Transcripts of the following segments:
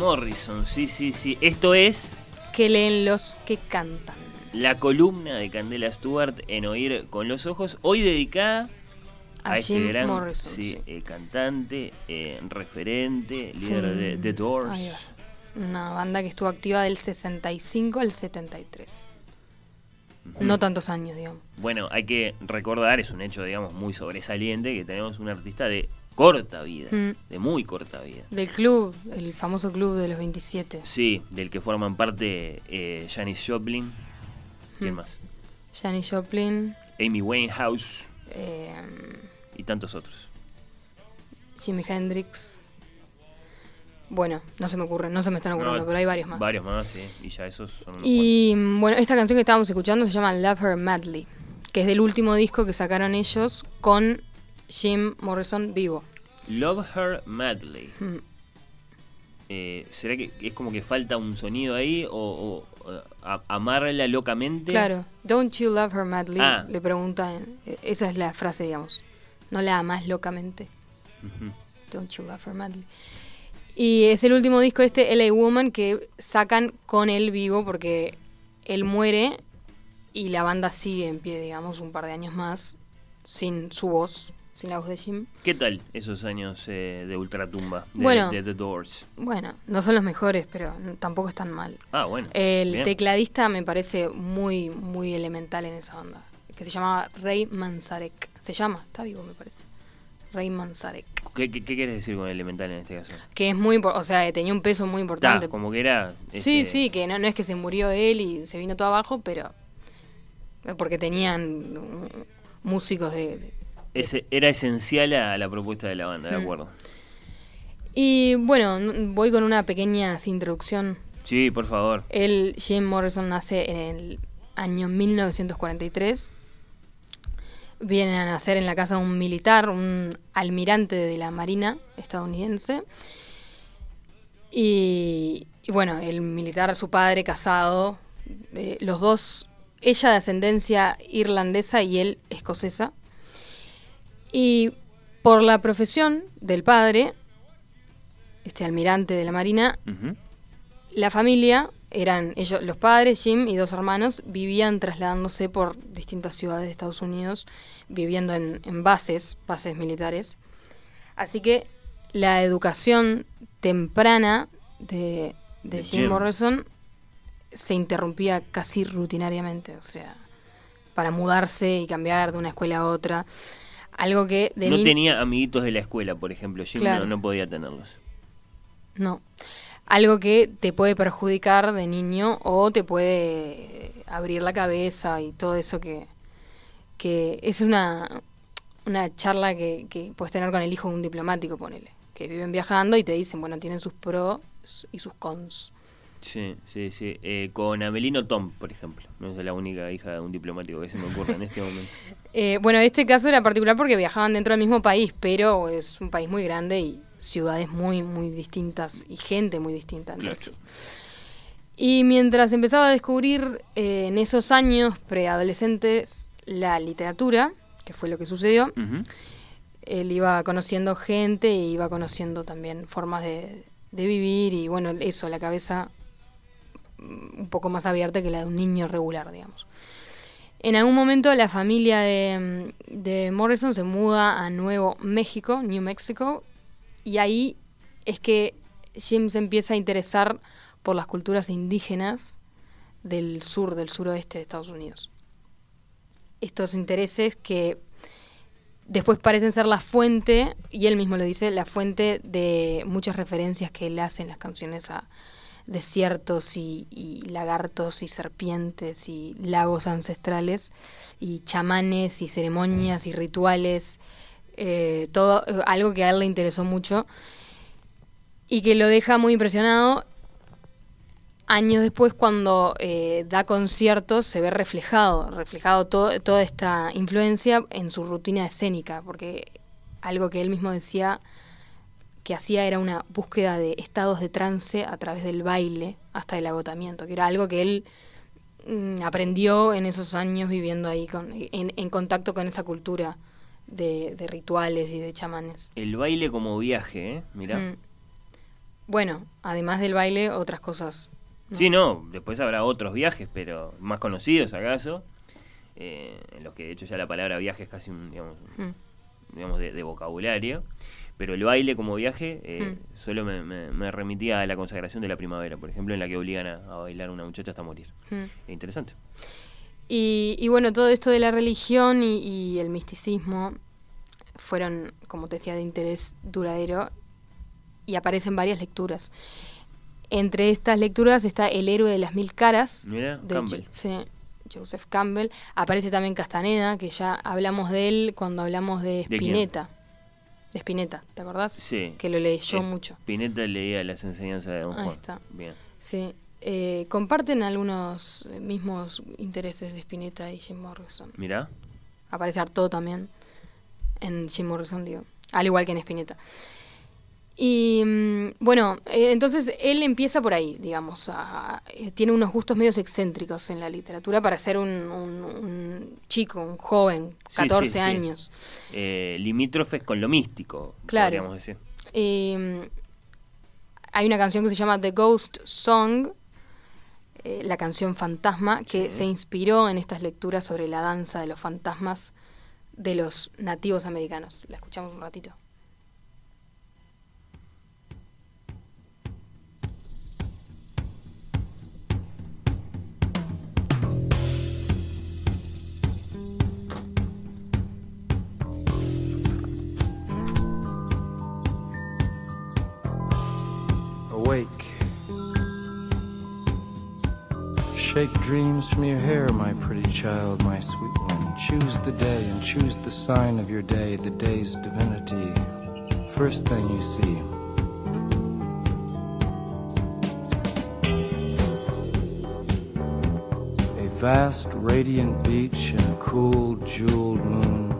Morrison, sí, sí, sí. Esto es Que leen los que cantan. la columna de Candela Stewart en Oír con los Ojos, hoy dedicada a, A este gran Morrison, sí, sí. eh, cantante, eh, referente, líder Sí. de The Doors. Una banda que estuvo activa del 65 al 73. No tantos años, digamos. Bueno, hay que recordar, es un hecho, digamos, muy sobresaliente, que tenemos un artista de corta vida, Mm. de muy corta vida. Del club, el famoso club de los 27. Sí, del que forman parte eh, Janis Joplin, ¿quién Mm. más? Janis Joplin, Amy Winehouse eh, y tantos otros. Jimi Hendrix. Bueno, no se me ocurren, no se me están ocurriendo, No, pero hay varios más. Varios más, sí, y ya esos son unos Y mm, bueno, esta canción que estábamos escuchando se llama Love Her Madly, que es del último disco que sacaron ellos con Jim Morrison vivo. Love Her Madly. Mm. Eh, ¿Será que es como que falta un sonido ahí o, o, eh, a- amarla locamente? Claro, Don't You Love Her Madly, Ah. le preguntan, eh, esa es la frase, digamos. No la amas locamente. Don't You Love Her Madly. Y es el último disco de este LA Woman que sacan con él vivo porque él muere y la banda sigue en pie, digamos, un par de años más sin su voz, sin la voz de Jim. ¿Qué tal esos años eh, de ultratumba de, Bueno. de The Doors? Bueno, no son los mejores, pero tampoco están mal. Ah, bueno. El bien. tecladista me parece muy, muy elemental en esa banda, que se llamaba Ray Manzarek. Se llama, está vivo me parece. Ray Manzarek. ¿Qué, qué, qué quieres decir con elemental en este caso? Que es muy, o sea, tenía un peso muy importante. Como que era... Sí, este, sí, que no, no es que se murió él y se vino todo abajo, pero porque tenían mm, músicos de... de- ese- era esencial a la propuesta de la banda, de Mm. acuerdo. Y bueno, voy con una pequeña introducción. Sí, por favor. El Jim Morrison nace en el año 1943. Viene a nacer en la casa de un militar, un almirante de la Marina estadounidense. Y, y bueno, el militar, su padre casado, eh, los dos, ella de ascendencia irlandesa y él escocesa. Y por la profesión del padre, este almirante de la Marina, la familia eran ellos, los padres, Jim y dos hermanos, vivían trasladándose por distintas ciudades de Estados Unidos, viviendo en, en bases, bases militares. Así que la educación temprana de, de De Jim Jim. Morrison se interrumpía casi rutinariamente, o sea, para mudarse y cambiar de una escuela a otra. Algo que de No tenía amiguitos de la escuela, por ejemplo. Jim Claro. no, no podía tenerlos. No. Algo que te puede perjudicar de niño o te puede abrir la cabeza y todo eso que, que es una, una charla que, que puedes tener con el hijo de un diplomático, ponele. Que viven viajando y te dicen, bueno, tienen sus pros y sus cons. Sí, sí, sí. Eh, con Amelino Tom, por ejemplo. No es la única hija de un diplomático que se me ocurre en este momento. Eh, bueno, este caso era particular porque viajaban dentro del mismo país, pero es un país muy grande y ciudades muy, muy distintas y gente muy distinta entre Claro. sí. Y mientras empezaba a descubrir eh, en esos años preadolescentes la literatura, que fue lo que sucedió, él iba conociendo gente y iba conociendo también formas de, de vivir y bueno, eso, la cabeza mm, un poco más abierta que la de un niño regular, digamos. En algún momento la familia de, Morrison se muda a Nuevo México, New Mexico, y ahí es que Jim se empieza a interesar por las culturas indígenas del sur, del suroeste de Estados Unidos. Estos intereses que después parecen ser la fuente, y él mismo lo dice, la fuente de muchas referencias que él hace en las canciones a desiertos y, lagartos y serpientes y lagos ancestrales y chamanes y ceremonias y rituales, eh, todo eh, algo que a él le interesó mucho y que lo deja muy impresionado. Años después, cuando eh, da conciertos, se ve reflejado, reflejado toda esta influencia en su rutina escénica, porque algo que él mismo decía que hacía era una búsqueda de estados de trance a través del baile hasta el agotamiento, que era algo que él mm, aprendió en esos años viviendo ahí, con, en, en contacto con esa cultura de, de rituales y de chamanes. El baile como viaje, ¿eh? Mirá. Mm. Bueno, además del baile, otras cosas. ¿no? Sí, no, después habrá otros viajes, pero más conocidos acaso, eh, en los que de hecho ya la palabra viaje es casi un, digamos, Mm. digamos de, de vocabulario, pero el baile como viaje eh, Mm. solo me, me- me remitía a la consagración de la primavera, por ejemplo, en la que obligan a, a bailar a una muchacha hasta morir. Mm. Es interesante. Y, y bueno, todo esto de la religión y, y el misticismo fueron, como te decía, de interés duradero y aparecen varias lecturas. Entre estas lecturas está El héroe de las mil caras Mira, de Campbell. Sí, Joseph Campbell. Aparece también Castaneda, que ya hablamos de él cuando hablamos de? Spinetta. De Spinetta, ¿te acordás? Sí. Que lo leyó Eh, mucho. Pineta leía las enseñanzas de Don Ahí Juan. está. Bien. Sí. Eh, comparten algunos eh, mismos intereses de Spinetta y Jim Morrison. Mirá. Aparece Artaud también en Jim Morrison, digo. Al igual que en Spinetta. Y mm, bueno, eh, entonces él empieza por ahí, digamos. a- eh, tiene unos gustos medios excéntricos en la literatura para ser un, un- un chico, un joven, Sí, 14 sí, sí. años. Eh, limítrofes con lo místico, Claro. podríamos decir. Mm, hay una canción que se llama The Ghost Song, eh, la canción fantasma, que se inspiró en estas lecturas sobre la danza de los fantasmas de los nativos americanos. La escuchamos un ratito. Awake. Shake dreams from your hair, my pretty child, my sweet one. Choose the day and choose the sign of your day, the day's divinity. First thing you see. A vast, radiant beach and a cool, jeweled moon.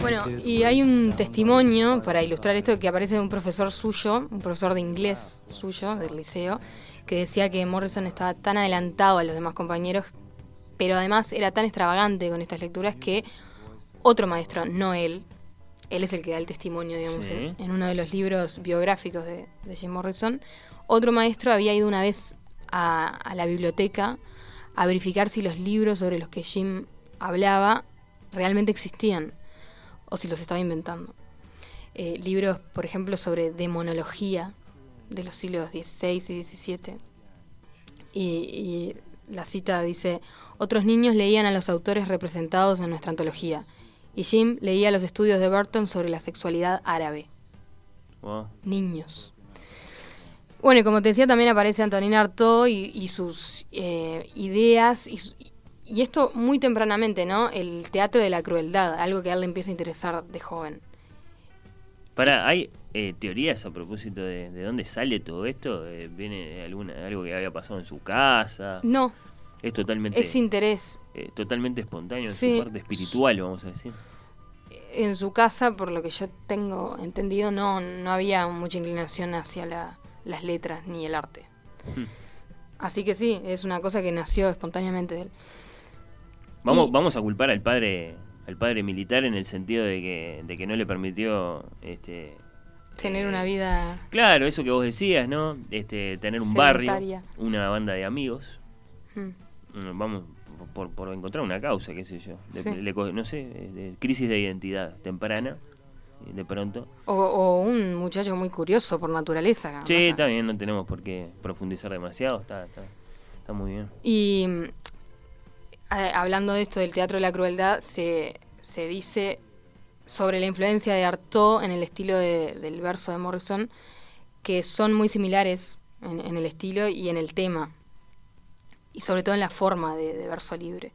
Bueno, y hay un testimonio para ilustrar esto que aparece de un profesor suyo, un profesor de inglés suyo del liceo, que decía que Morrison estaba tan adelantado a los demás compañeros, pero además era tan extravagante con estas lecturas que otro maestro, no él, él es el que da el testimonio, digamos, Sí. en, en uno de los libros biográficos de, de Jim Morrison, otro maestro había ido una vez a, a la biblioteca a verificar si los libros sobre los que Jim hablaba realmente existían o si los estaba inventando. Eh, libros, por ejemplo, sobre demonología de los siglos XVI y XVII. Y, y la cita dice, otros niños leían a los autores representados en nuestra antología, y Jim leía los estudios de Burton sobre la sexualidad árabe. Wow. Niños. Bueno, y como te decía, también aparece Antonina Artaud y, y sus eh, ideas, y, y esto muy tempranamente, ¿no? El teatro de la crueldad, algo que a él le empieza a interesar de joven. Para, ¿hay eh, teorías a propósito de, de dónde sale todo esto? Eh, ¿Viene de alguna, algo que había pasado en su casa? No, Es totalmente, es interés. eh, totalmente espontáneo en Sí. su parte espiritual, vamos a decir. En su casa, por lo que yo tengo entendido, no, no había mucha inclinación hacia la- las letras ni el arte. Hmm. Así que sí, es una cosa que nació espontáneamente de él. Vamos, Y- vamos a culpar al padre al padre militar en el sentido de que, de que no le permitió este Tener eh, una vida... Claro, eso que vos decías, ¿no? Este, tener un barrio, una banda de amigos. mm, Mm, Vamos, por, por encontrar una causa, qué sé yo. De- Sí. le co- no sé, eh, de crisis de identidad temprana, y de pronto. O, o un muchacho muy curioso por naturaleza. o Sí, sea. bien, no tenemos por qué profundizar demasiado, está, está, está muy bien. Y mm, a- hablando de esto del teatro de la crueldad, se, se dice sobre la influencia de Artaud en el estilo de- del verso de Morrison, que son muy similares en, el estilo y en el tema, y sobre todo en la forma de, de verso libre.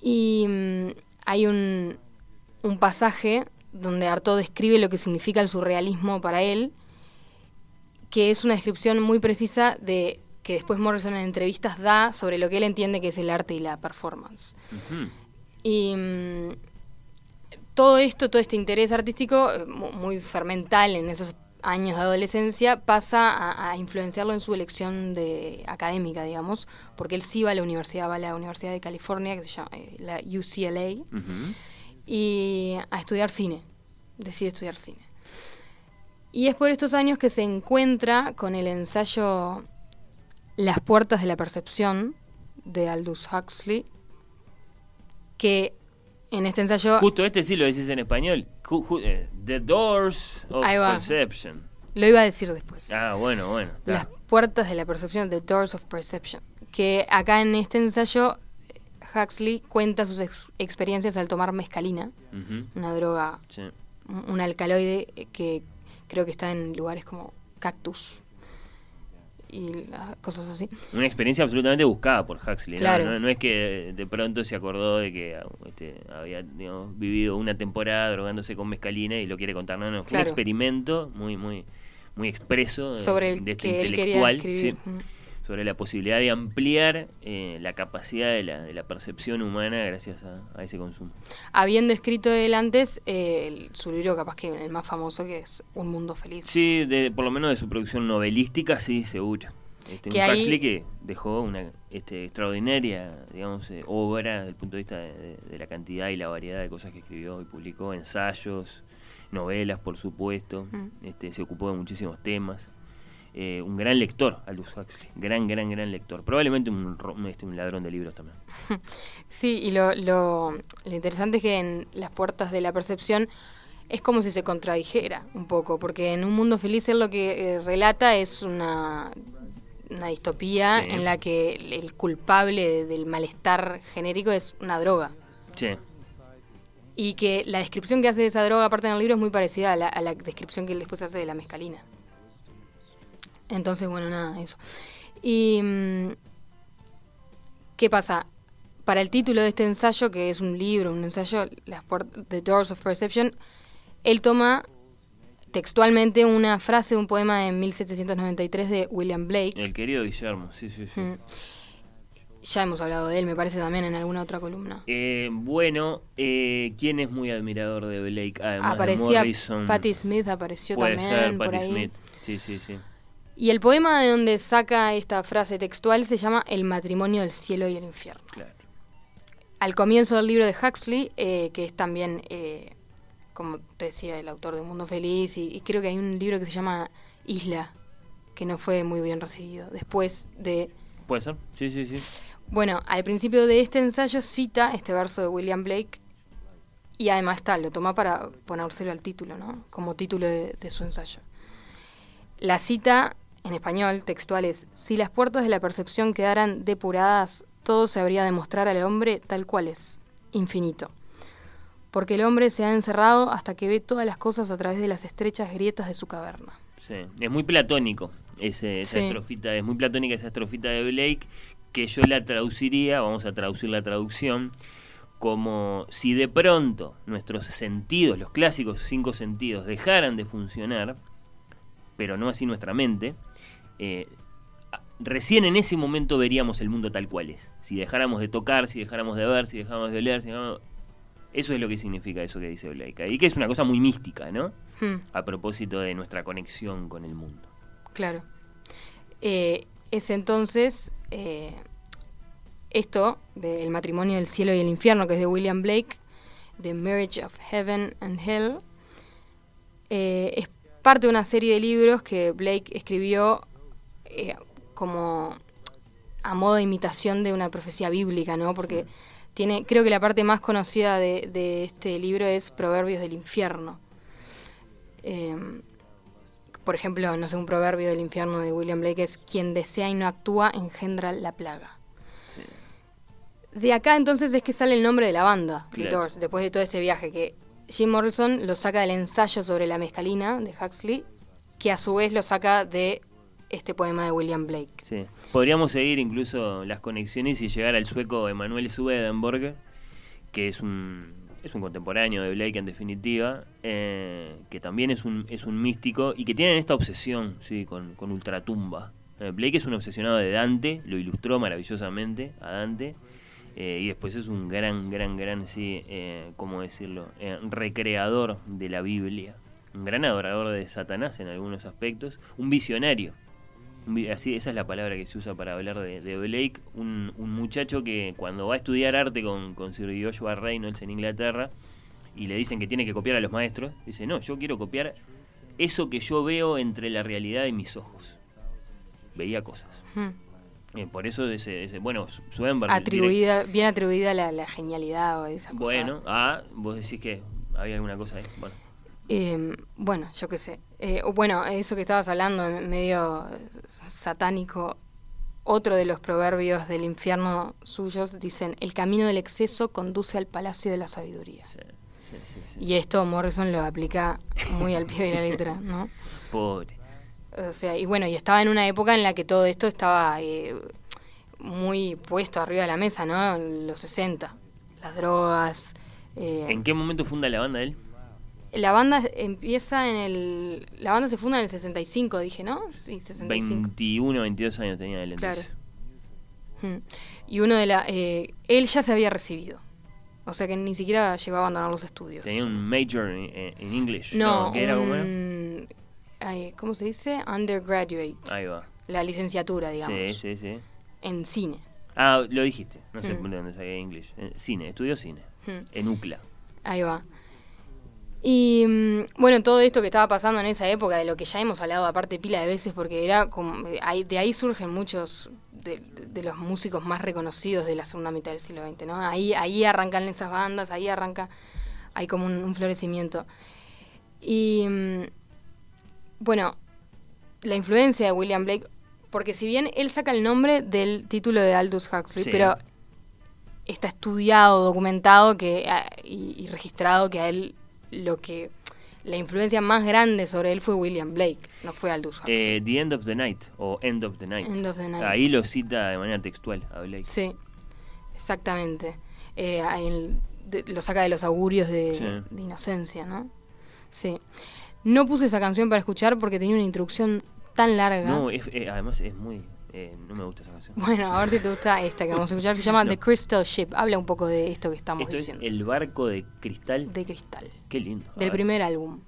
Y mm, hay un, un pasaje donde Artaud describe lo que significa el surrealismo para él, que es una descripción muy precisa de que después Morrison en entrevistas da sobre lo que él entiende que es el arte y la performance. Ujú. Y mm, todo esto, todo este interés artístico, eh, mu- muy fermental en esos años de adolescencia, pasa a, a influenciarlo en su elección de académica, digamos, porque él sí va a la universidad, va a la Universidad de California, que se llama eh, la UCLA, y a estudiar cine. Decide estudiar cine. Y es por estos años que se encuentra con el ensayo Las puertas de la percepción de Aldous Huxley, que en este ensayo Justo este sí lo decís en español. Eh, The Doors of Ahí va. Perception. lo iba a decir después. Ah, bueno, bueno. Las puertas de la percepción, The Doors of Perception. Que acá en este ensayo Huxley cuenta sus ex- experiencias al tomar mescalina, Ujú. una droga Sí. un un alcaloide que creo que está en lugares como cactus y las cosas así. Una experiencia absolutamente buscada por Huxley. ¿no? Claro. No, no es que de pronto se acordó de que este, había digamos, vivido una temporada drogándose con mescalina y lo quiere contar. No, no, fue un Claro. experimento muy, muy, muy expreso de- Sobre el de este que él quería intelectual. escribir. sí, Mm. Sobre la posibilidad de ampliar eh, la capacidad de la, de la percepción humana gracias a, a ese consumo. Habiendo escrito él antes eh, el- su libro, capaz que el más famoso, que es Un Mundo Feliz. Sí, de, por lo menos de su producción novelística, sí, seguro. Este, un Que ahí- Huxley que dejó una este, extraordinaria digamos, eh, obra desde el punto de vista de la cantidad y la variedad de cosas que escribió y publicó, ensayos, novelas, por supuesto. Mm. Este, se ocupó de muchísimos temas. Eh, un gran lector, Aldous Huxley. Gran, gran, gran lector. Probablemente un, este, un ladrón de libros también. Sí, y lo, lo, lo interesante es que en Las Puertas de la Percepción es como si se contradijera un poco, porque en Un Mundo Feliz él lo que eh, relata es una, una distopía Sí. en la que el, el culpable de- del malestar genérico es una droga. Sí. Y que la descripción que hace de esa droga, aparte en el libro, es muy parecida a la, a la descripción que él después hace de la mescalina. Entonces, bueno, nada, eso. Y. mm, ¿Qué pasa? Para el título de este ensayo, que es un libro, un ensayo, Las The Doors of Perception, él toma textualmente una frase de un poema de 1793 de William Blake. El querido Guillermo, sí, sí, sí. Mm. Ya hemos hablado de él, me parece también en alguna otra columna. Eh, bueno, eh, ¿quién es muy admirador de Blake? Además Aparecía de Morrison. Patti Smith, apareció Puede también ser por Patti ahí. Smith. Sí, sí, sí. Y el poema de donde saca esta frase textual se llama El matrimonio del cielo y el infierno. Claro. Al comienzo del libro de Huxley, eh, que es también, eh, como te decía, el autor de Un Mundo Feliz, y, y creo que hay un libro que se llama Isla, que no fue muy bien recibido. Después de... ¿Puede ser? Sí, sí, sí. Bueno, al principio de este ensayo cita este verso de William Blake y además está, lo toma para ponérselo al título, ¿no? Como título de, de su ensayo. La cita en español textual es, si las puertas de la percepción quedaran depuradas, todo se habría de mostrar al hombre tal cual es, infinito. Porque el hombre se ha encerrado hasta que ve todas las cosas a través de las estrechas grietas de su caverna. Sí, es muy platónico ese, esa Sí. estrofita, es muy platónica esa estrofita de Blake que yo la traduciría, vamos a traducir la traducción, como si de pronto nuestros sentidos, los clásicos cinco sentidos, dejaran de funcionar, pero no así nuestra mente, eh, recién en ese momento veríamos el mundo tal cual es. Si dejáramos de tocar, si dejáramos de ver, si dejáramos de oler, si dejáramos- Eso es lo que significa eso que dice Blake. Y que es una cosa muy mística, ¿no? Hmm. A propósito de nuestra conexión con el mundo. Claro. Eh, es entonces eh, esto del matrimonio del cielo y el infierno, que es de William Blake, The Marriage of Heaven and Hell, eh, es parte de una serie de libros que Blake escribió eh, como a modo de imitación de una profecía bíblica, ¿no? Porque tiene, creo que la parte más conocida de, de este libro es Proverbios del Infierno. Eh, por ejemplo, no sé, un proverbio del infierno de William Blake es quien desea y no actúa engendra la plaga. De acá entonces es que sale el nombre de la banda, The. Doors, después de todo este viaje, que Jim Morrison lo saca del ensayo sobre la mezcalina de Huxley, que a su vez lo saca de este poema de William Blake. Sí. Podríamos seguir incluso las conexiones y llegar al sueco Emanuel Swedenborg, que es un, es un contemporáneo de Blake en definitiva, eh, que también es un, es un místico y que tienen esta obsesión sí, con, con Ultratumba. Eh, Blake es un obsesionado de Dante, lo ilustró maravillosamente a Dante. eh, y después es un gran, gran, gran, sí, eh, ¿cómo decirlo? Recreador de la Biblia. Un gran adorador de Satanás en algunos aspectos. Un visionario. Así, esa es la palabra que se usa para hablar de, de Blake, un, un muchacho que cuando va a estudiar arte con, con Sir Joshua Reynolds en Inglaterra y le dicen que tiene que copiar a los maestros, dice, no, yo quiero copiar eso que yo veo entre la realidad y mis ojos. Veía cosas. Hmm. Eh, por eso ese, ese- bueno, Swedenborg... Atribuida, bien atribuida la, la genialidad o esa cosa. Bueno, ah, vos decís que había alguna cosa ahí. Bueno, Eh, bueno, yo qué sé. Eh, bueno, eso que estabas hablando, medio satánico. Otro de los proverbios del infierno suyos dicen: El camino del exceso conduce al palacio de la sabiduría. sí, sí, sí, sí. Y esto Morrison lo aplica muy al pie de la letra, ¿no? Pobre. O sea, y bueno, y estaba en una época en la que todo esto estaba eh, muy puesto arriba de la mesa, ¿no? En los 60. Las drogas. eh, ¿En qué momento funda la banda él? La banda empieza en el. La banda se funda en el 65, dije, ¿no? Sí, 65. 21, 22 años tenía él Claro. entonces. Mm. Y uno de la. eh, él ya se había recibido. O sea que ni siquiera llegó a abandonar los estudios. Tenía un major en, en- en English. No, ¿Qué era como era? ay, ¿Cómo se dice? Undergraduate. Ahí va. La licenciatura, digamos. Sí, sí, sí. En cine. Ah, lo dijiste. No sé Mm. de dónde saqué English. Cine, estudió cine. Mm. En UCLA. Ahí va. Y mm, bueno, todo esto que estaba pasando en esa época, de lo que ya hemos hablado aparte pila de veces, porque era como, eh, de ahí surgen muchos de, de los músicos más reconocidos de la segunda mitad del siglo XX, ¿no? Ahí, ahí arrancan esas bandas, ahí arranca, hay como un, un florecimiento. Y mm, bueno, la influencia de William Blake, porque si bien él saca el nombre del título de Aldous Huxley, Sí. pero está estudiado, documentado que y, y registrado que a él lo que la influencia más grande sobre él fue William Blake, no fue Aldous Huxley. Eh, the End of the Night o End of the Night. End of the Night. Ahí lo cita de manera textual a Blake. Sí, exactamente. Eh, el- de- lo saca de los augurios de, Sí. de inocencia, ¿no? Sí. No puse esa canción para escuchar porque tenía una introducción tan larga. No, es- eh, además es muy... eh, no me gusta esa canción. Bueno, a ver si te gusta esta que vamos a escuchar. Se llama No. The Crystal Ship. Habla un poco de esto que estamos Esto es diciendo. El Barco de Cristal. De cristal. Qué lindo. Del primer álbum.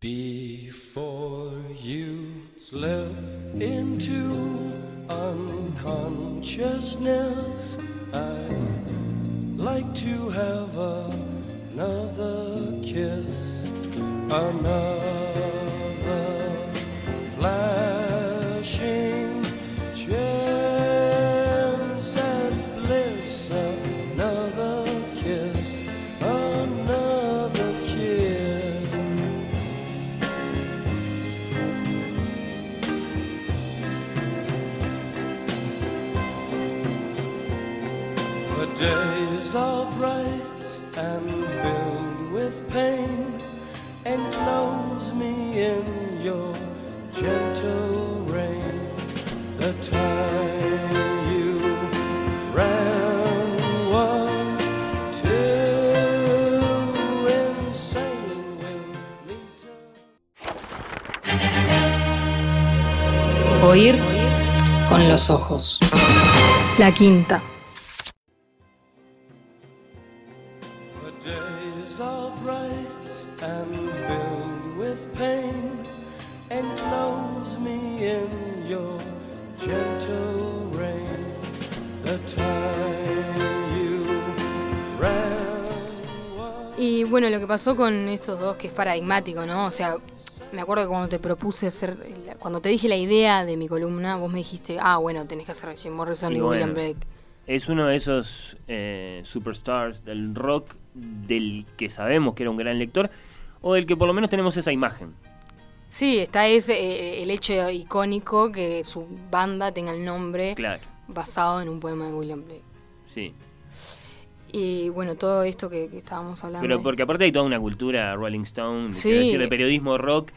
Before you slip into unconsciousness, I'd like to have another kiss, another flashing in your gentle rain. The time you ran was too insane. We'll meet again. Oír con los ojos. La quinta. Pasó con estos dos, que es paradigmático, ¿no? O sea, me acuerdo que cuando te propuse hacer, cuando te dije la idea de mi columna, vos me dijiste, ah, bueno, tenés que hacer Jim Morrison y, Y William. Blake. Es uno de esos eh, superstars del rock del que sabemos que era un gran lector o del que por lo menos tenemos esa imagen. Sí, está ese, eh, el hecho icónico que su banda tenga el nombre Claro, basado en un poema de William Blake. sí. Y bueno, todo esto que, que estábamos hablando. Pero porque aparte hay toda una cultura Rolling Stone, Sí. decir, de periodismo rock,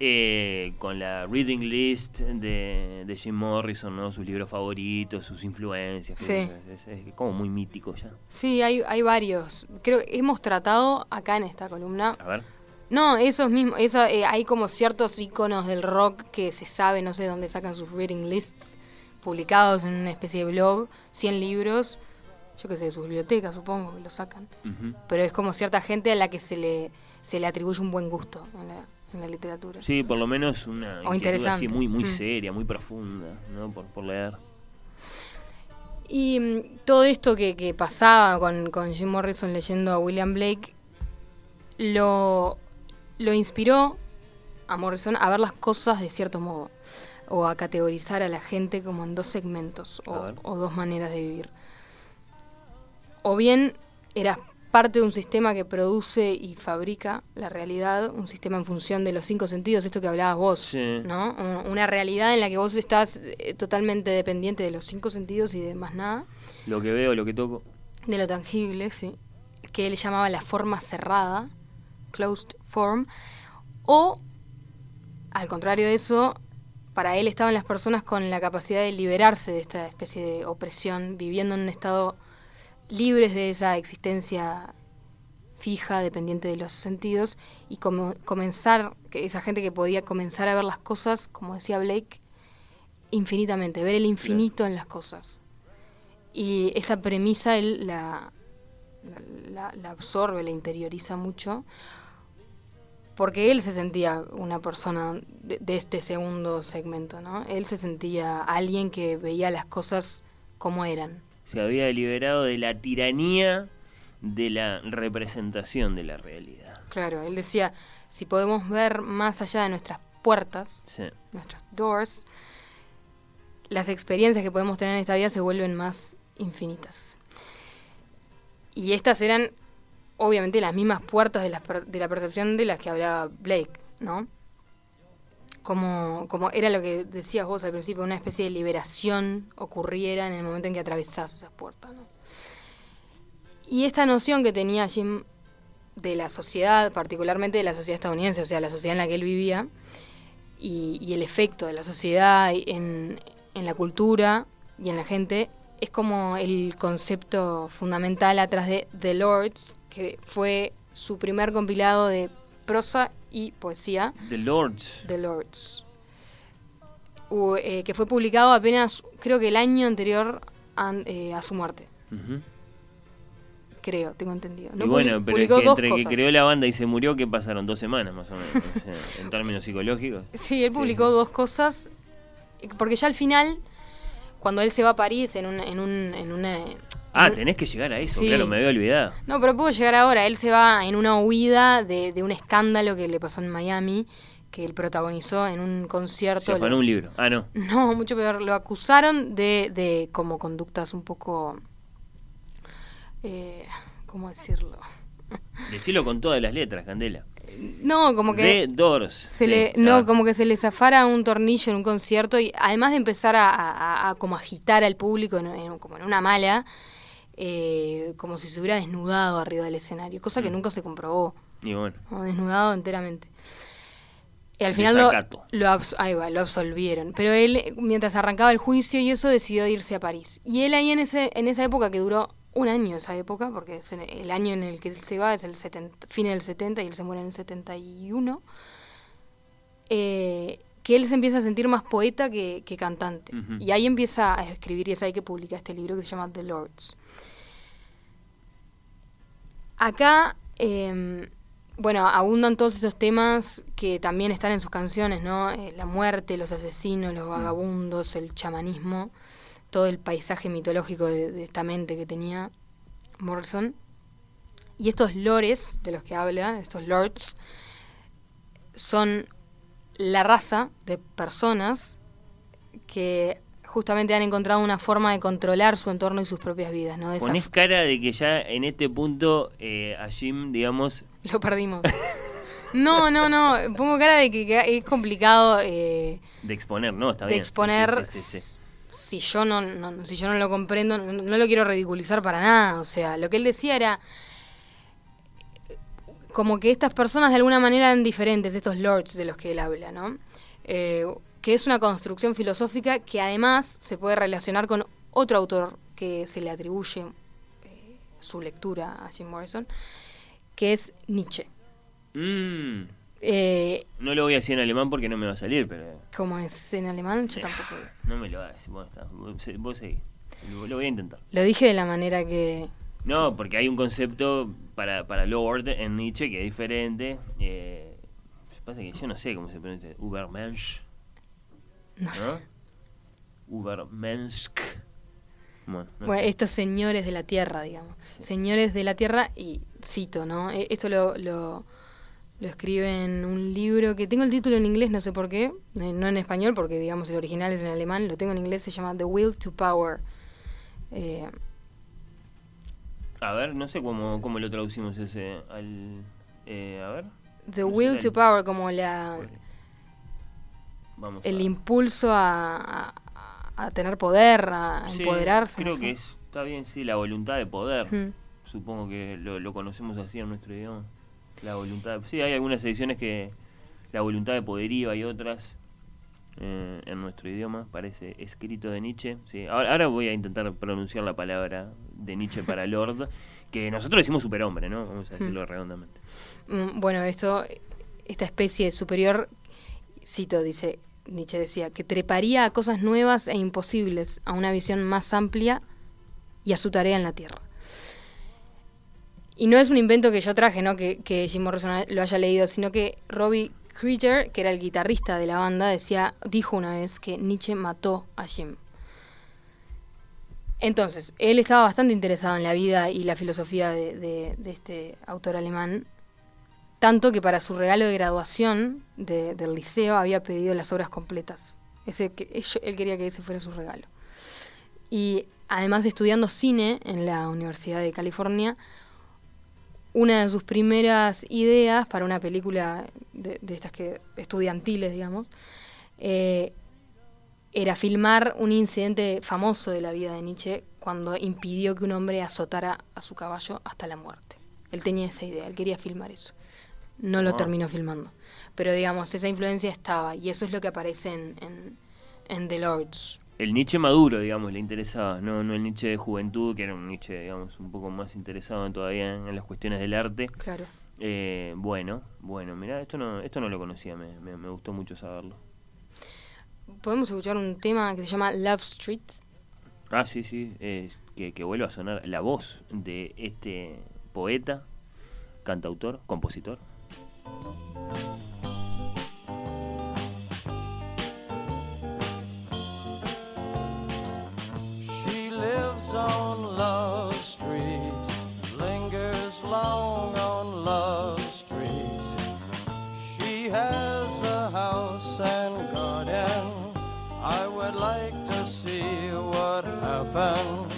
eh, con la reading list de, de Jim Morrison, ¿no? sus libros favoritos, sus influencias. Sí. Es, es- es como muy mítico ya. Sí, hay, hay varios. Creo que hemos tratado acá en esta columna. A ver. No, esos mismos, eso, eh, hay como ciertos iconos del rock que se sabe, no sé dónde sacan sus reading lists, publicados en una especie de blog, 100 libros, yo qué sé, de sus bibliotecas supongo que lo sacan. Pero es como cierta gente a la que se le, se le atribuye un buen gusto en la, en la literatura. Sí, por lo menos una O inquietud así muy, muy Mm. seria, muy profunda, ¿no? Por, por leer. Y mm, todo esto que, que pasaba con, con Jim Morrison leyendo a William Blake lo, lo inspiró a Morrison a ver las cosas de cierto modo o a categorizar a la gente como en dos segmentos o dos maneras de vivir. O bien eras parte de un sistema que produce y fabrica la realidad, un sistema en función de los cinco sentidos, esto que hablabas vos, Sí. ¿no? Un- Una realidad en la que vos estás eh, totalmente dependiente de los cinco sentidos y de más nada, Lo que veo, lo que toco. de lo tangible, sí, que él llamaba la forma cerrada, closed form, o al contrario de eso, para él estaban las personas con la capacidad de liberarse de esta especie de opresión, viviendo en un estado libres de esa existencia fija, dependiente de los sentidos, y como comenzar, que esa gente que podía comenzar a ver las cosas, como decía Blake, infinitamente, ver el infinito en las cosas. Y esta premisa él la, la, la absorbe, la interioriza mucho, porque él se sentía una persona de, de este segundo segmento, ¿no? Él se sentía alguien que veía las cosas como eran. Se había liberado de la tiranía de la representación de la realidad. Claro, él decía, si podemos ver más allá de nuestras puertas, Sí. nuestras doors, las experiencias que podemos tener en esta vida se vuelven más infinitas. Y estas eran, obviamente, las mismas puertas de la, de la percepción de las que hablaba Blake, ¿no? Como, como era lo que decías vos al principio, una especie de liberación ocurriera en el momento en que atravesás esas puertas. Y esta noción que tenía Jim de la sociedad, particularmente de la sociedad estadounidense, o sea, la sociedad en la que él vivía, y, y el efecto de la sociedad en, en la cultura y en la gente es como el concepto fundamental atrás de The Lords, que fue su primer compilado de prosa y poesía, The Lords. The Lords, eh, que fue publicado apenas, creo que el año anterior an- eh, a su muerte, creo, tengo entendido. No y bueno, pero es que entre que creó la banda y se murió, que pasaron dos semanas más o menos, o sea, en términos psicológicos. Sí, él publicó sí. dos cosas, eh, porque ya al final, cuando él se va a París en un... En un en una, Ah, en tenés que llegar a eso, Sí. claro, me había olvidado. No, pero puedo llegar ahora. Él se va en una huida de, de un escándalo que le pasó en Miami, que él protagonizó en un concierto. Se afanó un libro. Ah, no. No, mucho peor. Lo acusaron de, de como conductas un poco... Eh, ¿Cómo decirlo? Decilo con todas las letras, Candela. No, como que... Doors. Se sí, le, no, como que se le zafara un tornillo en un concierto y además de empezar a, a- a- como agitar al público en, en- como en una mala, eh, como si se hubiera desnudado arriba del escenario, cosa que Mm. nunca se comprobó, Y bueno, ¿no? desnudado enteramente. Y al final lo, Desacato. lo, abs- ahí va, lo absolvieron. Pero él, mientras arrancaba el juicio y eso, decidió irse a París. Y él ahí en, ese, en esa época, que duró un año esa época, porque es el año en el que él se va es el 70, fin del 70 y él se muere en el 71, eh, que él se empieza a sentir más poeta que, que cantante. Y ahí empieza a escribir y es ahí que publica este libro que se llama The Lords. Acá, eh, bueno, abundan todos estos temas que también están en sus canciones, ¿no? Eh, la muerte, los asesinos, los vagabundos, el chamanismo, todo el paisaje mitológico de, de esta mente que tenía Morrison. Y estos lores de los que habla, estos lords, son la raza de personas que justamente han encontrado una forma de controlar su entorno y sus propias vidas, ¿no? Ponés cara de que ya en este punto eh, a Jim, digamos, Lo perdimos. No, no, no. Pongo cara de que, es complicado eh, de exponer, ¿no? Está de bien. Exponer. sí, sí, sí, sí. Si yo no, no- si yo no lo comprendo, no, lo quiero ridiculizar para nada. O sea, lo que él decía era como que estas personas de alguna manera eran diferentes, estos lords de los que él habla, ¿no? Eh, que es una construcción filosófica que además se puede relacionar con otro autor que se le atribuye eh, su lectura a Jim Morrison, que es Nietzsche. Mm, Eh, no lo voy a decir en alemán porque no me va a salir, pero como es en alemán, yo tampoco. no me lo hagas. Vos, vos. Lo, lo voy a intentar. Lo dije de la manera que. No, porque hay un concepto para, para Lord en Nietzsche que es diferente. Eh, pasa que yo no sé cómo se pronuncia. Ubermensch, No ¿no? sé. Ubermensch. Bueno, no Bueno, sé. estos señores de la tierra, digamos. Señores de la tierra, y cito, ¿no? E- Esto lo, lo, lo escribe en un libro que tengo el título en inglés, no sé por qué, eh, no en español, porque digamos el original es en alemán, lo tengo en inglés, se llama The Will to Power. Eh, A ver, no sé cómo, cómo lo traducimos ese al... eh, a ver, the No Will to el- Power, como la, vamos el a... impulso a, a- a tener poder, a Sí, empoderarse. Creo no sé. que es, está bien, sí, la voluntad de poder. Supongo que lo, lo conocemos así en nuestro idioma. La voluntad. Sí, hay algunas ediciones que la voluntad de poderío, hay otras eh, en nuestro idioma. Parece escrito de Nietzsche. Sí. Ahora, ahora voy a intentar pronunciar la palabra de Nietzsche para Lord, que nosotros decimos superhombre, ¿no? Vamos a decirlo redondamente. Mm, Bueno, esto, esta especie superior, cito, dice, Nietzsche decía, que treparía a cosas nuevas e imposibles, a una visión más amplia y a su tarea en la Tierra. Y no es un invento que yo traje, ¿no? Que, que Jim Morrison lo haya leído, sino que Robbie Krieger, que era el guitarrista de la banda, decía, dijo una vez que Nietzsche mató a Jim. Entonces, él estaba bastante interesado en la vida y la filosofía de, este autor alemán, tanto que para su regalo de graduación de- del liceo había pedido las obras completas. Ese que, él quería que ese fuera su regalo. Y además estudiando cine en la Universidad de California, una de sus primeras ideas para una película de, de estas que estudiantiles, digamos, eh, era filmar un incidente famoso de la vida de Nietzsche cuando impidió que un hombre azotara a su caballo hasta la muerte. Él tenía esa idea, él quería filmar eso. No lo terminó filmando. Pero digamos, esa influencia estaba y eso es lo que aparece en, en, en The Lords. El Nietzsche maduro, digamos, le interesaba, no, no el Nietzsche de juventud, que era un Nietzsche, digamos, un poco más interesado todavía en, en las cuestiones del arte. Claro. Eh, bueno, bueno, mira, esto no, esto no lo conocía, me, me, me gustó mucho saberlo. Podemos escuchar un tema que se llama Love Street. Ah, sí, sí, que, que vuelva a sonar la voz de este poeta, cantautor, compositor. Lives on Love Street, lingers long on Love Street. She has a house and garden. I would like to see what happens.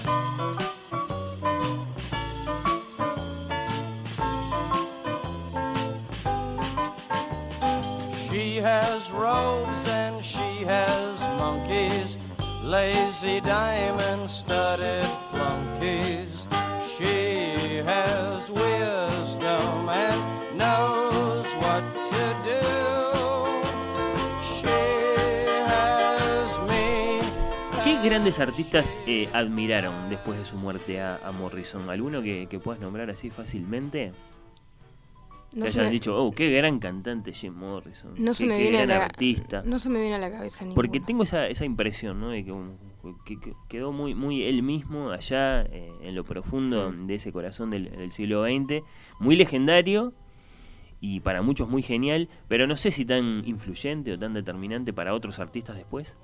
Lazy diamond studded flunkies. She has wisdom and knows what to do. She has me. ¿Qué grandes artistas eh, admiraron después de su muerte a, a Morrison? ¿Alguno que, que puedas nombrar así fácilmente? No que se, hayan me, dicho, oh, qué gran cantante Jim Morrison. no qué, se me qué viene a la, artista. no se me viene a la cabeza. Porque tengo esa, esa impresión, ¿no? De que, que- que quedó muy, muy él mismo allá eh, en lo profundo Mm. de ese corazón del, del siglo XX. Muy legendario y para muchos muy genial, pero no sé si tan influyente o tan determinante para otros artistas después.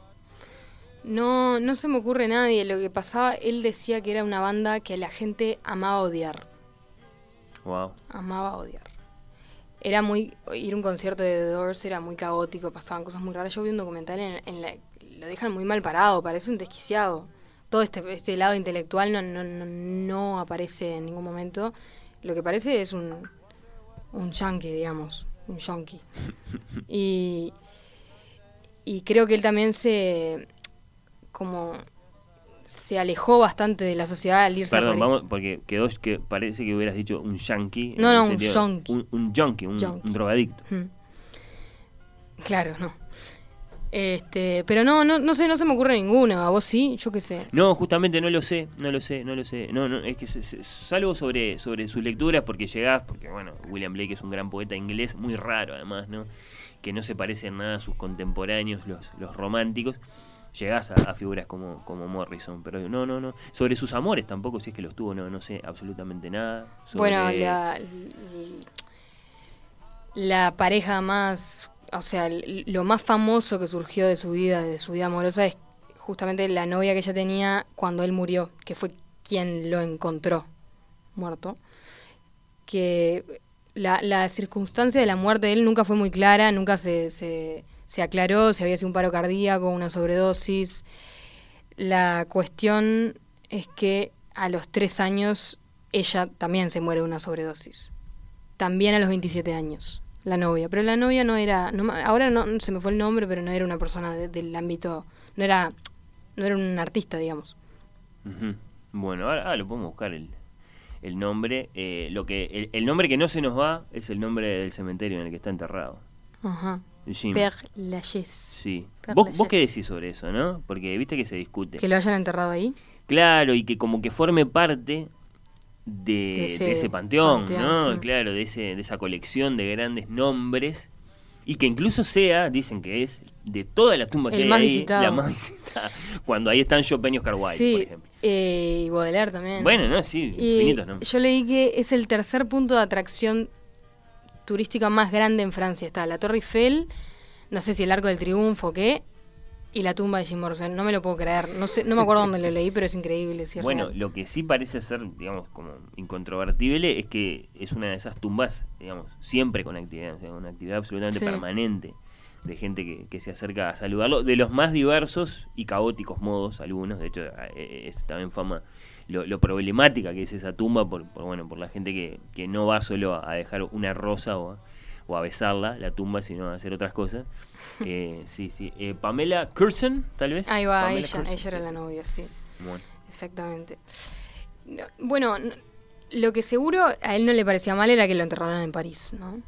No, no se me ocurre nadie. Lo que pasaba, él decía que era una banda que la gente amaba odiar. Wow. Amaba odiar. Era muy. Ir a un concierto de The Doors era muy caótico, pasaban cosas muy raras. Yo vi un documental en, en la. Lo dejan muy mal parado, parece un desquiciado. Todo este, este lado intelectual no, no, no, no aparece en ningún momento. Lo que parece es un. Un yankee, digamos. Un yonki. Y. Y creo que él también se. Como se alejó bastante de la sociedad al irse a Perdón, París. vamos, porque quedó que parece que hubieras dicho un yankee. No, no, un yonki. Un, un yonki, un, drogadicto. Mm. Claro, no. Este, pero no, no, no sé, no se me ocurre ninguna. ¿A vos sí? Yo qué sé. No, justamente no lo sé, no lo sé, no lo sé. No, no, es que salvo sobre, sobre sus lecturas, porque llegás, porque bueno, William Blake es un gran poeta inglés, muy raro además, ¿no? Que no se parece en nada a sus contemporáneos, los, los románticos. Llegás a, a figuras como, como Morrison, pero no, no, no. Sobre sus amores tampoco, si es que los tuvo, no, no sé absolutamente nada. Sobre- Bueno, la, la pareja más, o sea, lo más famoso que surgió de su vida, de su vida amorosa, es justamente la novia que ella tenía cuando él murió, que fue quien lo encontró muerto. Que la, la circunstancia de la muerte de él nunca fue muy clara, nunca se, se, se aclaró si había sido un paro cardíaco, una sobredosis. La cuestión es que a los tres años ella también se muere de una sobredosis. También a los 27 años, la novia. Pero la novia no era, no ahora no se me fue el nombre, pero no era una persona de- del ámbito, no era, no era un artista, digamos. Bueno, ahora, ahora lo podemos buscar el, el nombre. Eh, lo que el, el nombre que no se nos va es el nombre del cementerio en el que está enterrado. Ajá. Jim. Père Lachaise. Sí. ¿Vos, ¿Vos qué decís sobre eso, no? Porque viste que se discute. Que lo hayan enterrado ahí. Claro, y que como que forme parte de, De ese de ese panteón, panteón, ¿no? mm. Claro, de, ese, de esa colección de grandes nombres. Y que incluso sea, dicen que es, de todas las tumbas que hay más ahí, visitado. la más visitada. Cuando ahí están Chopin y Oscar Wilde, por sí, ejemplo. eh, y Baudelaire también. Bueno, ¿no? Sí, infinitos nombres. yo leí que es el tercer punto de atracción turística más grande en Francia. Está la Torre Eiffel, no sé si el Arco del Triunfo o qué, y la tumba de Jim Morrison. No me lo puedo creer. No sé, no me acuerdo dónde lo leí, pero es increíble. si es Bueno, real. lo que sí parece ser, digamos, como incontrovertible es que es una de esas tumbas, digamos, siempre con actividad, o sea, una actividad absolutamente Sí. permanente de gente que, que se acerca a saludarlo, de los más diversos y caóticos modos, algunos, de hecho, eh, es también fama lo, lo problemática que es esa tumba por, por, bueno, por la gente que, que no va solo a, a dejar una rosa o a, o a besarla, la tumba, sino a hacer otras cosas. Eh, sí, sí. Eh, Pamela Curson, tal vez. Ahí va, Pamela ella, Curson, ella era sí, la novia, sí. Bueno. Exactamente. No, Bueno, lo que seguro a él no le parecía mal era que lo enterraran en París, ¿no?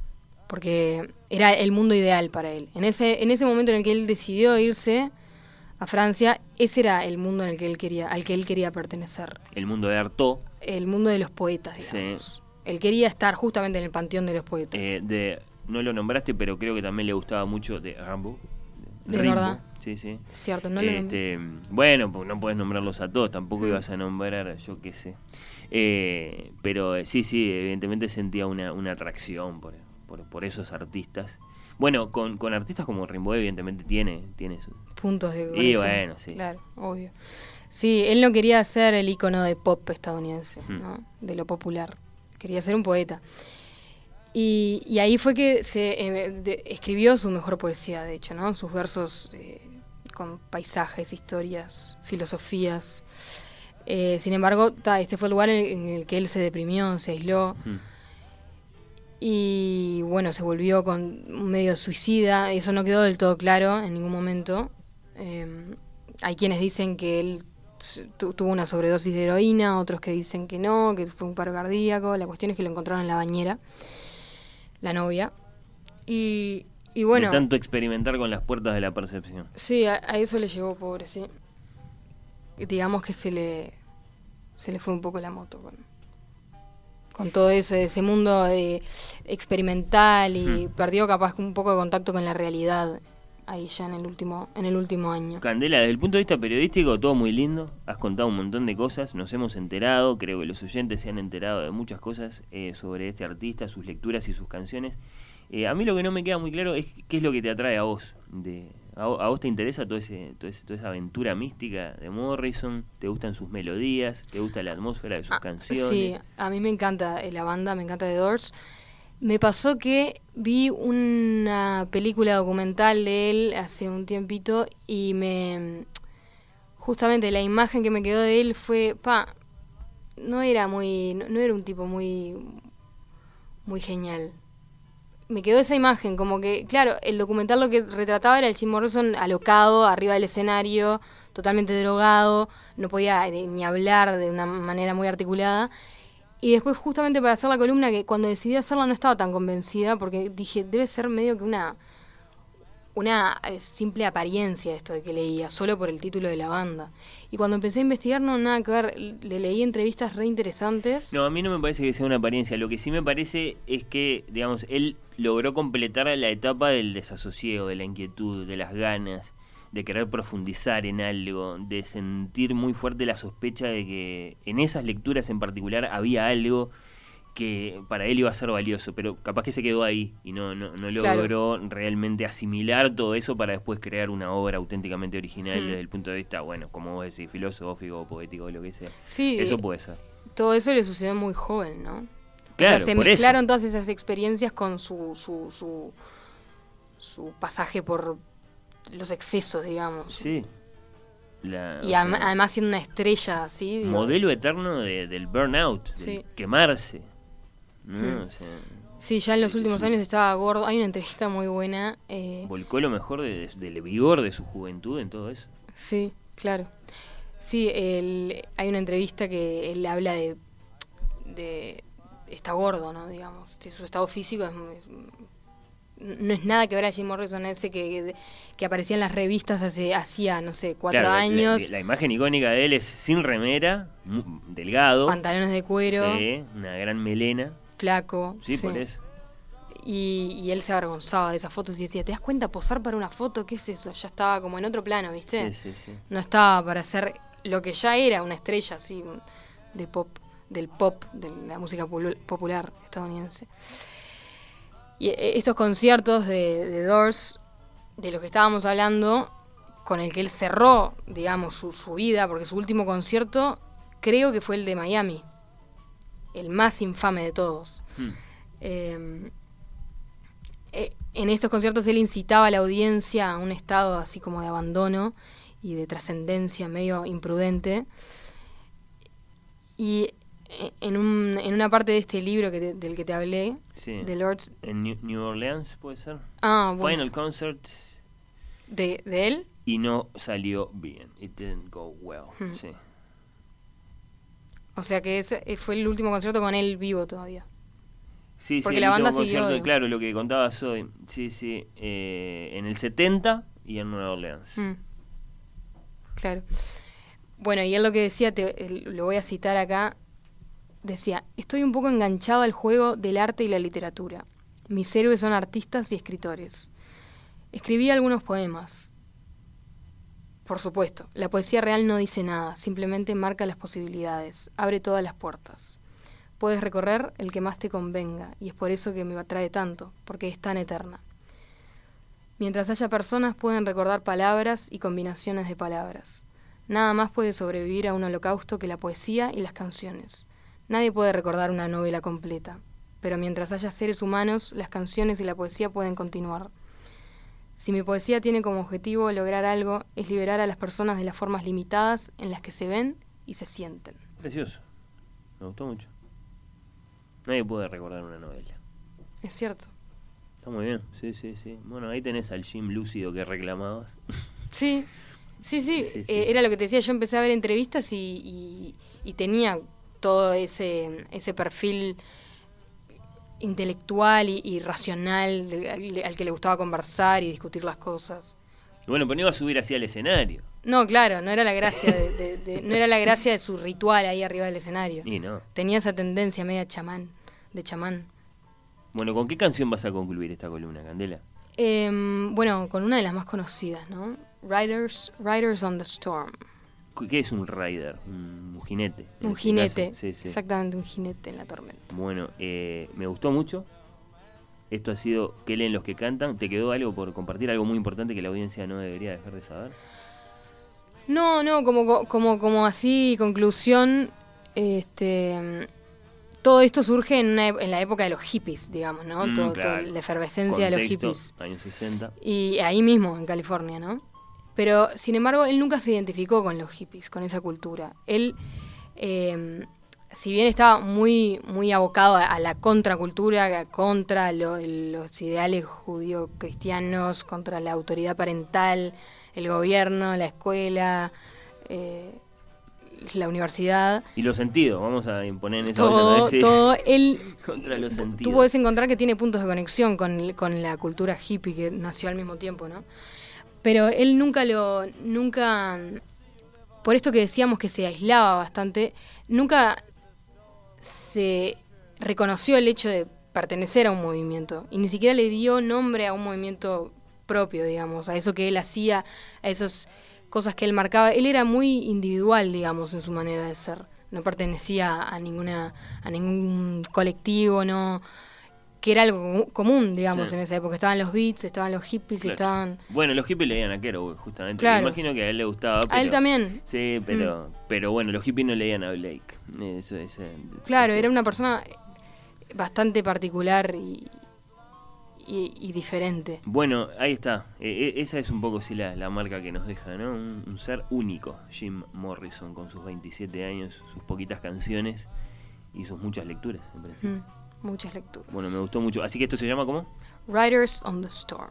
Porque era el mundo ideal para él. En ese, en ese momento en el que él decidió irse a Francia, ese era el mundo en el que él quería, al que él quería pertenecer. El mundo de Artaud, El mundo de los poetas, Sí. digamos. Él quería estar justamente en el panteón de los poetas. Eh, de, no lo nombraste, pero creo que también le gustaba mucho de Rambo. ¿De verdad? Sí, sí. Es cierto, no lo Este, bueno, pues no puedes nombrarlos a todos, tampoco Mm. ibas a nombrar, yo qué sé. Eh, pero eh, sí, sí, evidentemente sentía una, una atracción por, por, por esos artistas. Bueno, con, con artistas como Rimbaud evidentemente tiene, tiene su... puntos de Y bueno, sí. Claro, obvio. Sí, él no quería ser el icono de pop estadounidense. ¿no? De lo popular. Quería ser un poeta. Y, y ahí fue que se eh, de- escribió su mejor poesía, de hecho, ¿no? Sus versos eh, con paisajes, historias, filosofías. Eh, sin embargo, ta, este fue el lugar en, en el que él se deprimió, se aisló. Mm. Y bueno, se volvió con medio suicida. Eso no quedó del todo claro en ningún momento. Eh, hay quienes dicen que él tuvo una sobredosis de heroína, otros que dicen que no, que fue un paro cardíaco. La cuestión es que lo encontraron en la bañera, la novia. Y, y bueno, De tanto experimentar con las puertas de la percepción. sí, a, a eso le llegó, pobre, sí. Digamos que se le, se le fue un poco la moto con, con todo eso, ese mundo eh, experimental y Hmm. perdió capaz un poco de contacto con la realidad ahí ya en el último, en el último año. Candela, desde el punto de vista periodístico, todo muy lindo. Has contado un montón de cosas, nos hemos enterado, creo que los oyentes se han enterado de muchas cosas eh, sobre este artista, sus lecturas y sus canciones. Eh, a mí lo que no me queda muy claro es qué es lo que te atrae a vos. De, a, a vos te interesa todo ese, todo ese- toda esa aventura mística de Morrison? ¿Te gustan sus melodías? ¿Te gusta la atmósfera de sus Ah, canciones? Sí, a mí me encanta la banda, me encanta The Doors. Me pasó que vi una película documental de él hace un tiempito y me justamente la imagen que me quedó de él fue, pa, no era muy, no, no era un tipo muy, muy genial. Me quedó esa imagen, como que, claro, el documental lo que retrataba era el Jim Morrison alocado arriba del escenario, totalmente drogado, no podía eh, ni hablar de una manera muy articulada. Y después justamente para hacer la columna, que cuando decidí hacerla no estaba tan convencida, porque dije, debe ser medio que una, una eh, simple apariencia esto de que leía, solo por el título de la banda. Y cuando empecé a investigar, no, nada que ver, le leí entrevistas re interesantes. No, a mí no me parece que sea una apariencia. Lo que sí me parece es que, digamos, él logró completar la etapa del desasosiego, de la inquietud, de las ganas, de querer profundizar en algo, de sentir muy fuerte la sospecha de que en esas lecturas en particular había algo que para él iba a ser valioso, pero capaz que se quedó ahí y no, no, no logró realmente asimilar todo eso para después crear una obra auténticamente original Hmm. desde el punto de vista, bueno, como vos decís, filosófico o poético o lo que sea. Sí, Eso puede ser. todo eso le sucedió muy joven, ¿no? Claro, o sea, se por eso. mezclaron todas esas experiencias con su, su, su, su pasaje por los excesos, digamos. Sí. La- Y sea, además siendo una estrella así. modelo eterno de- del burnout, del Sí. quemarse. ¿no? Hmm. O sea, Sí, ya en los últimos sí. años estaba gordo. Hay una entrevista muy buena. eh, volcó lo mejor de- del vigor de su juventud en todo eso. Sí, claro. Sí, él- hay una entrevista que él habla de, de está gordo, ¿no? Digamos, de su estado físico es, es- no es nada que ver a Jim Morrison ese que, que aparecía en las revistas hace hacía no sé cuatro Claro, la- la- años, La, imagen icónica de él es sin remera, delgado. pantalones de cuero, Sí, una gran melena. flaco. Sí, por eso. Y, y él se avergonzaba de esas fotos y decía, ¿te das cuenta posar para una foto? ¿Qué es eso? Ya estaba como en otro plano, ¿viste? Sí, sí, sí. no estaba para ser lo que ya era una estrella así de pop del pop de la música popular estadounidense y eh, estos conciertos de, de Doors de los que estábamos hablando con el que él cerró digamos su, su vida porque su último concierto creo que fue el de Miami el más infame de todos Hmm. eh, eh, en estos conciertos él incitaba a la audiencia a un estado así como de abandono y de trascendencia medio imprudente. Y en, un, en una parte de este libro que te- del que te hablé, Sí. de Lords, En New, New Orleans, puede ser. ah, bueno, Final concert de, de él, y no salió bien. It didn't go well. Hmm. Sí. o sea que ese eh, fue el último concierto con él vivo todavía. Sí, Porque sí, la el banda último concierto, claro, lo que contabas hoy. Sí, sí. eh, en el 70 y en Nueva Orleans. Mm. Claro. Bueno, y él lo que decía, te, lo voy a citar acá, decía, estoy un poco enganchado al juego del arte y la literatura. Mis héroes son artistas y escritores. Escribí algunos poemas. Por supuesto, la poesía real no dice nada, simplemente marca las posibilidades, abre todas las puertas. Puedes recorrer el que más te convenga, y es por eso que me atrae tanto, porque es tan eterna. Mientras haya personas pueden recordar palabras y combinaciones de palabras. Nada más puede sobrevivir a un holocausto que la poesía y las canciones. Nadie puede recordar una novela completa, pero mientras haya seres humanos, las canciones y la poesía pueden continuar. Si mi poesía tiene como objetivo lograr algo, es liberar a las personas de las formas limitadas en las que se ven y se sienten. Precioso. Me gustó mucho. Nadie puede recordar una novela. Es cierto. Está muy bien. Sí, sí, sí. Bueno, ahí tenés al Jim lúcido que reclamabas. Sí, sí, sí. Sí, sí. eh, era lo que te decía. Yo empecé a ver entrevistas y, y- y tenía todo ese, ese perfil intelectual y, y racional al, al que le gustaba conversar y discutir las cosas. Y bueno, pero no iba a subir así al escenario. No, claro, no era la gracia de, de- de- no era la gracia de su ritual ahí arriba del escenario. Y no. Tenía esa tendencia media chamán, de chamán. Bueno, ¿con qué canción vas a concluir esta columna, Candela? Em, bueno, con una de las más conocidas, ¿no? Riders, Riders on the Storm. ¿Qué es un rider? Un jinete. Un este jinete. Sí, sí. Exactamente, un jinete en la tormenta. Bueno, eh, me gustó mucho. Esto ha sido ¿Qué leen los que cantan? ¿Te quedó algo por compartir? Algo muy importante que la audiencia no debería dejar de saber. No, no, como, como, como así, conclusión, este, todo esto surge en, una en la época de los hippies, digamos, ¿no? Mm, Todo- claro. toda la efervescencia de los hippies. Años 60. Y ahí mismo, en California, ¿no? Pero, sin embargo, él nunca se identificó con los hippies, con esa cultura. Él, eh, si bien estaba muy, muy abocado a, a la contracultura, a- contra lo- los ideales judío-cristianos, contra la autoridad parental, el gobierno, la escuela, eh, la universidad, Y los sentidos, vamos a imponer en esa todo, olla, todo, él Contra los Tú sentidos. puedes encontrar que tiene puntos de conexión con, con la cultura hippie que nació al mismo tiempo, ¿no? Pero él nunca lo. Nunca. Por esto que decíamos que se aislaba bastante, nunca se reconoció el hecho de pertenecer a un movimiento. Y ni siquiera le dio nombre a un movimiento propio, digamos, a eso que él hacía, a esas cosas que él marcaba. Él era muy individual, digamos, en su manera de ser. No pertenecía a ninguna, a ningún colectivo, no que era algo común, digamos, Sí. en esa época. Estaban los beats, estaban los hippies, Claro. estaban... Bueno, los hippies leían a Kerouac, justamente. Claro. Me imagino que a él le gustaba. A él también. Mm. Sí, pero, pero bueno, los hippies no leían a Blake. Eso es. Claro, era una persona bastante particular y, y, y diferente. Bueno, ahí está. Eh, eh, esa es un poco sí la, la marca que nos deja, ¿no? Un, un ser único, Jim Morrison, con sus 27 años, sus poquitas canciones y sus muchas lecturas. me parece. Mm, muchas lecturas. Bueno, me gustó mucho. Así que esto se llama ¿cómo? Riders on the Storm.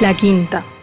La quinta.